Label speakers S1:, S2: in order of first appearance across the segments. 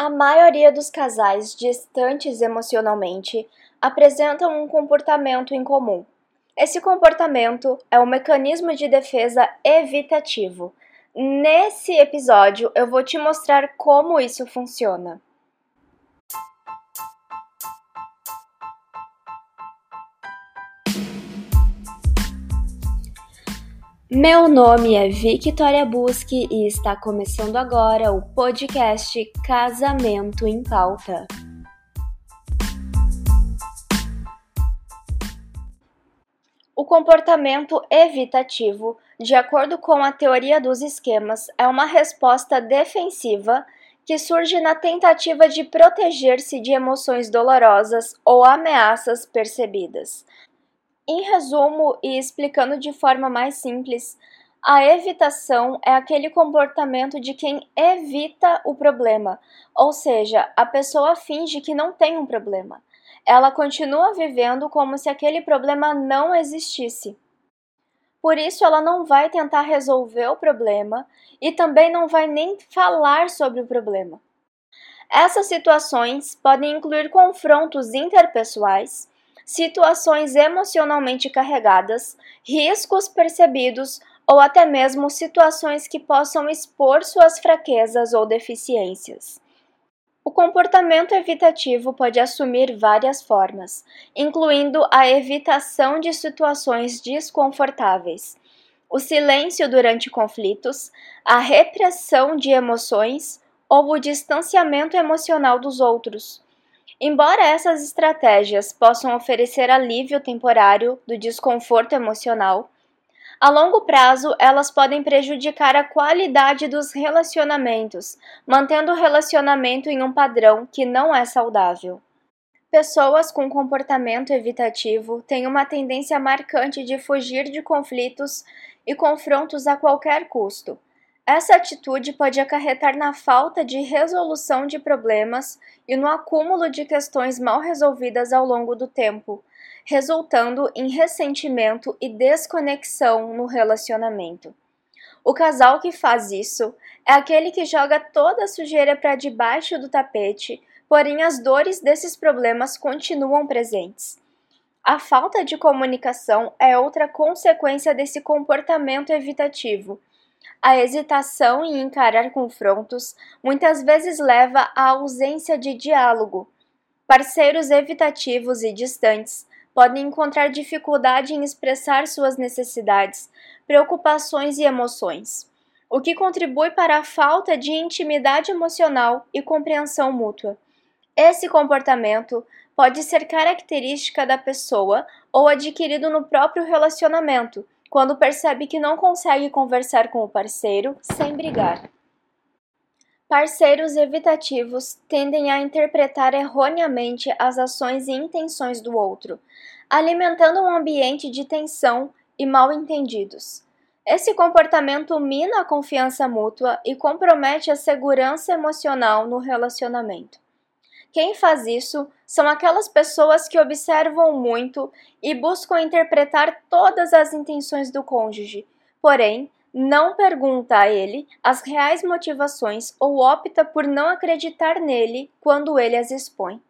S1: A maioria dos casais distantes emocionalmente apresentam um comportamento em comum. Esse comportamento é um mecanismo de defesa evitativo. Nesse episódio, eu vou te mostrar como isso funciona. Meu nome é Victoria Busque e está começando agora o podcast Casamento em Pauta. O comportamento evitativo, de acordo com a teoria dos esquemas, é uma resposta defensiva que surge na tentativa de proteger-se de emoções dolorosas ou ameaças percebidas. Em resumo e explicando de forma mais simples, a evitação é aquele comportamento de quem evita o problema, ou seja, a pessoa finge que não tem um problema. Ela continua vivendo como se aquele problema não existisse. Por isso, ela não vai tentar resolver o problema e também não vai nem falar sobre o problema. Essas situações podem incluir confrontos interpessoais situações emocionalmente carregadas, riscos percebidos ou até mesmo situações que possam expor suas fraquezas ou deficiências. O comportamento evitativo pode assumir várias formas, incluindo a evitação de situações desconfortáveis, o silêncio durante conflitos, a repressão de emoções ou o distanciamento emocional dos outros Embora essas estratégias possam oferecer alívio temporário do desconforto emocional, a longo prazo elas podem prejudicar a qualidade dos relacionamentos, mantendo o relacionamento em um padrão que não é saudável. Pessoas com comportamento evitativo têm uma tendência marcante de fugir de conflitos e confrontos a qualquer custo, essa atitude pode acarretar na falta de resolução de problemas e no acúmulo de questões mal resolvidas ao longo do tempo, resultando em ressentimento e desconexão no relacionamento. O casal que faz isso é aquele que joga toda a sujeira para debaixo do tapete, porém as dores desses problemas continuam presentes. A falta de comunicação é outra consequência desse comportamento evitativo a hesitação em encarar confrontos muitas vezes leva à ausência de diálogo. Parceiros evitativos e distantes podem encontrar dificuldade em expressar suas necessidades, preocupações e emoções, o que contribui para a falta de intimidade emocional e compreensão mútua. Esse comportamento pode ser característica da pessoa ou adquirido no próprio relacionamento quando percebe que não consegue conversar com o parceiro sem brigar. Parceiros evitativos tendem a interpretar erroneamente as ações e intenções do outro, alimentando um ambiente de tensão e mal entendidos. Esse comportamento mina a confiança mútua e compromete a segurança emocional no relacionamento. Quem faz isso são aquelas pessoas que observam muito e buscam interpretar todas as intenções do cônjuge, porém, não pergunta a ele as reais motivações ou opta por não acreditar nele quando ele as expõe.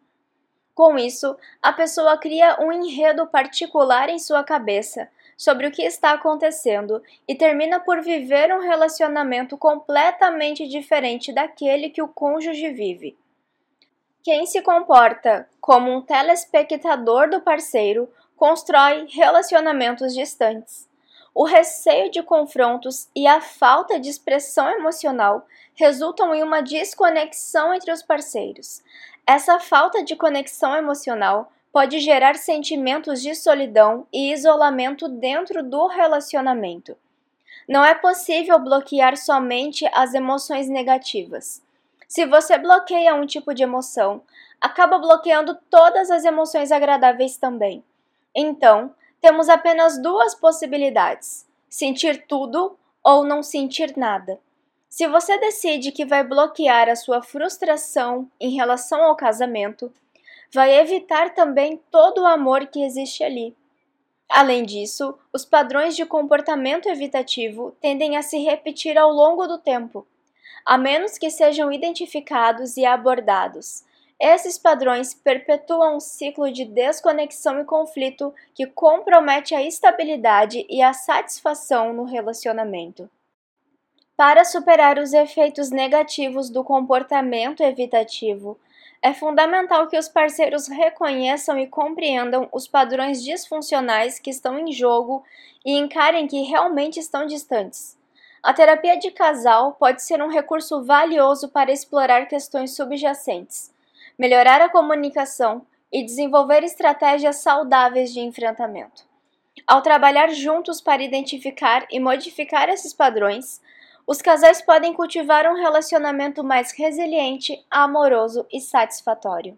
S1: Com isso, a pessoa cria um enredo particular em sua cabeça sobre o que está acontecendo e termina por viver um relacionamento completamente diferente daquele que o cônjuge vive. Quem se comporta como um telespectador do parceiro constrói relacionamentos distantes. O receio de confrontos e a falta de expressão emocional resultam em uma desconexão entre os parceiros. Essa falta de conexão emocional pode gerar sentimentos de solidão e isolamento dentro do relacionamento. Não é possível bloquear somente as emoções negativas. Se você bloqueia um tipo de emoção, acaba bloqueando todas as emoções agradáveis também. Então, temos apenas duas possibilidades: sentir tudo ou não sentir nada. Se você decide que vai bloquear a sua frustração em relação ao casamento, vai evitar também todo o amor que existe ali. Além disso, os padrões de comportamento evitativo tendem a se repetir ao longo do tempo a menos que sejam identificados e abordados. Esses padrões perpetuam um ciclo de desconexão e conflito que compromete a estabilidade e a satisfação no relacionamento. Para superar os efeitos negativos do comportamento evitativo, é fundamental que os parceiros reconheçam e compreendam os padrões disfuncionais que estão em jogo e encarem que realmente estão distantes. A terapia de casal pode ser um recurso valioso para explorar questões subjacentes, melhorar a comunicação e desenvolver estratégias saudáveis de enfrentamento. Ao trabalhar juntos para identificar e modificar esses padrões, os casais podem cultivar um relacionamento mais resiliente, amoroso e satisfatório.